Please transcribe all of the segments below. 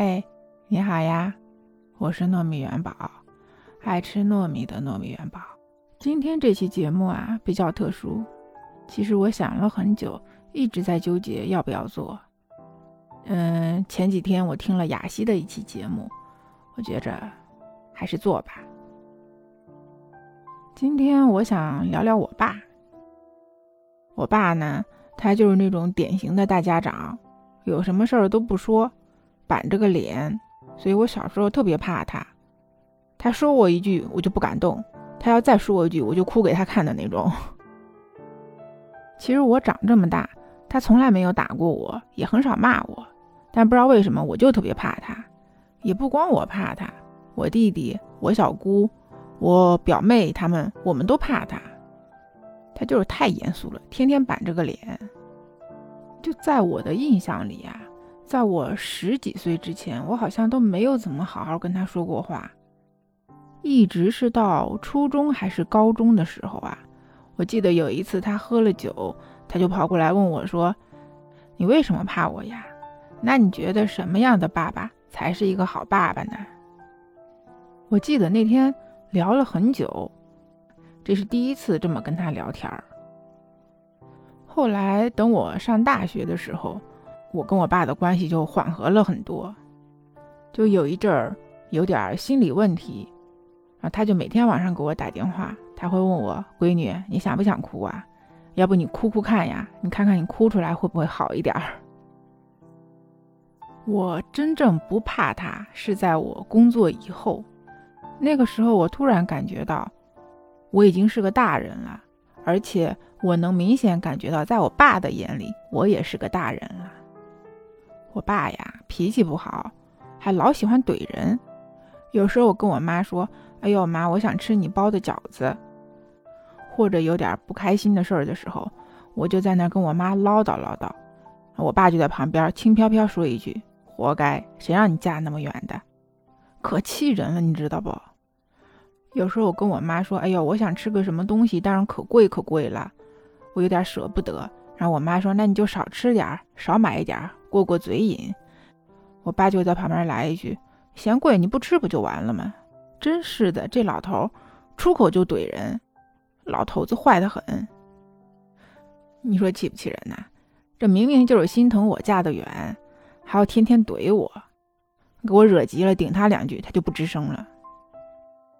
嘿，你好呀，我是糯米元宝，爱吃糯米的糯米元宝。今天这期节目啊比较特殊，其实我想了很久，一直在纠结要不要做。嗯，前几天我听了雅西的一期节目，我觉着还是做吧。今天我想聊聊我爸。我爸呢，他就是那种典型的大家长，有什么事儿都不说。板着个脸，所以我小时候特别怕他。他说我一句，我就不敢动；他要再说我一句，我就哭给他看的那种。其实我长这么大，他从来没有打过我，也很少骂我。但不知道为什么，我就特别怕他。也不光我怕他，我弟弟、我小姑、我表妹他们，我们都怕他。他就是太严肃了，天天板着个脸。就在我的印象里啊。在我十几岁之前，我好像都没有怎么好好跟他说过话，一直是到初中还是高中的时候啊，我记得有一次他喝了酒，他就跑过来问我说：“你为什么怕我呀？那你觉得什么样的爸爸才是一个好爸爸呢？”我记得那天聊了很久，这是第一次这么跟他聊天儿。后来等我上大学的时候。我跟我爸的关系就缓和了很多，就有一阵儿有点心理问题，然后他就每天晚上给我打电话，他会问我：“闺女，你想不想哭啊？要不你哭哭看呀？你看看你哭出来会不会好一点儿？”我真正不怕他是在我工作以后，那个时候我突然感觉到我已经是个大人了，而且我能明显感觉到，在我爸的眼里，我也是个大人了。我爸呀，脾气不好，还老喜欢怼人。有时候我跟我妈说：“哎呦妈，我想吃你包的饺子。”或者有点不开心的事儿的时候，我就在那跟我妈唠叨唠叨。我爸就在旁边轻飘飘说一句：“活该，谁让你嫁那么远的？”可气人了，你知道不？有时候我跟我妈说：“哎呦，我想吃个什么东西，但是可贵可贵了，我有点舍不得。”然后我妈说：“那你就少吃点，少买一点儿。”过过嘴瘾，我爸就在旁边来一句：“嫌贵你不吃不就完了吗？”真是的，这老头出口就怼人，老头子坏得很。你说气不气人呐？这明明就是心疼我嫁得远，还要天天怼我，给我惹急了，顶他两句他就不吱声了。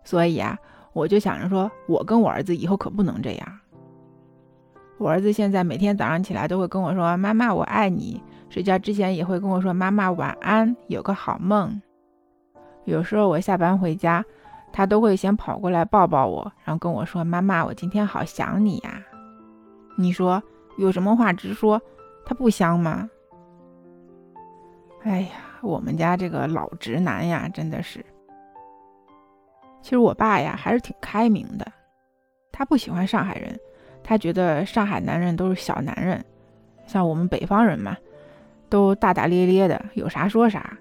所以啊，我就想着说，我跟我儿子以后可不能这样。我儿子现在每天早上起来都会跟我说：“妈妈，我爱你。”睡觉之前也会跟我说：“妈妈晚安，有个好梦。”有时候我下班回家，他都会先跑过来抱抱我，然后跟我说：“妈妈，我今天好想你呀。”你说有什么话直说，他不香吗？哎呀，我们家这个老直男呀，真的是。其实我爸呀还是挺开明的，他不喜欢上海人，他觉得上海男人都是小男人，像我们北方人嘛。都大大咧咧的，有啥说啥，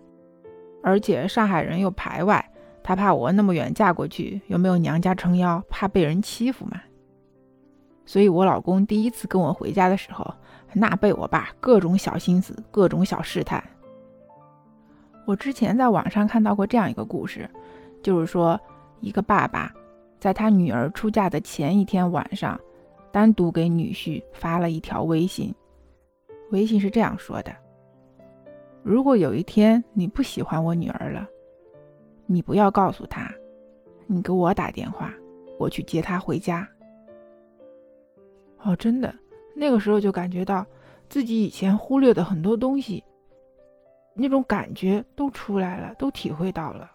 而且上海人又排外，他怕我那么远嫁过去，又没有娘家撑腰，怕被人欺负嘛。所以我老公第一次跟我回家的时候，那被我爸各种小心思，各种小试探。我之前在网上看到过这样一个故事，就是说一个爸爸在他女儿出嫁的前一天晚上，单独给女婿发了一条微信，微信是这样说的。如果有一天你不喜欢我女儿了，你不要告诉她，你给我打电话，我去接她回家。哦，真的，那个时候就感觉到自己以前忽略的很多东西，那种感觉都出来了，都体会到了。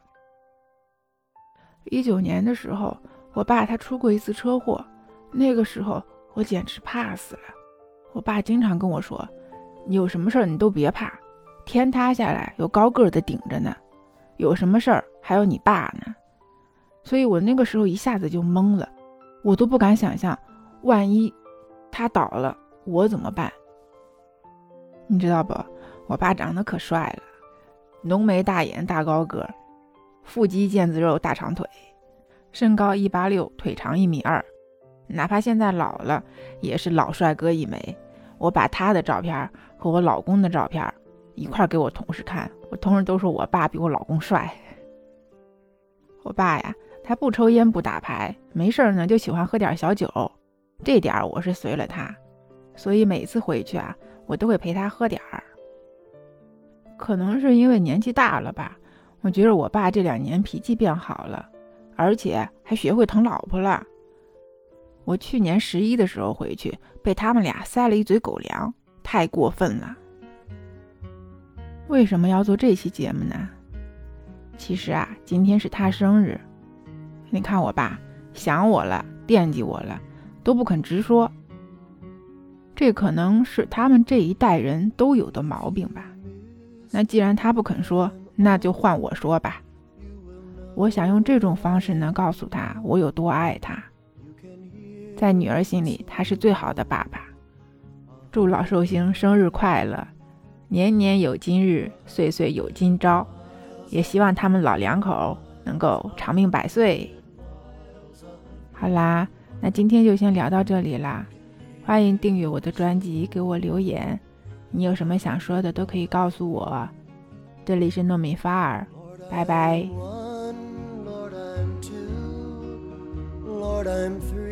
一九年的时候，我爸他出过一次车祸，那个时候我简直怕死了。我爸经常跟我说：“你有什么事儿你都别怕。”天塌下来有高个的顶着呢，有什么事儿还有你爸呢，所以我那个时候一下子就懵了，我都不敢想象，万一他倒了我怎么办？你知道不？我爸长得可帅了，浓眉大眼大高个，腹肌腱子肉大长腿，身高一八六，腿长一米二，哪怕现在老了也是老帅哥一枚。我把他的照片和我老公的照片。一块给我同事看，我同事都说我爸比我老公帅。我爸呀，他不抽烟不打牌，没事儿呢就喜欢喝点小酒，这点儿我是随了他，所以每次回去啊，我都会陪他喝点儿。可能是因为年纪大了吧，我觉得我爸这两年脾气变好了，而且还学会疼老婆了。我去年十一的时候回去，被他们俩塞了一嘴狗粮，太过分了。为什么要做这期节目呢？其实啊，今天是他生日。你看我爸想我了，惦记我了，都不肯直说。这可能是他们这一代人都有的毛病吧。那既然他不肯说，那就换我说吧。我想用这种方式呢，告诉他我有多爱他。在女儿心里，他是最好的爸爸。祝老寿星生日快乐，年年有今日，岁岁有今朝。也希望他们老两口能够长命百岁。好啦，那今天就先聊到这里啦。欢迎订阅我的专辑，给我留言。你有什么想说的，都可以告诉我。这里是糯米发儿，拜拜。Lord, I'm three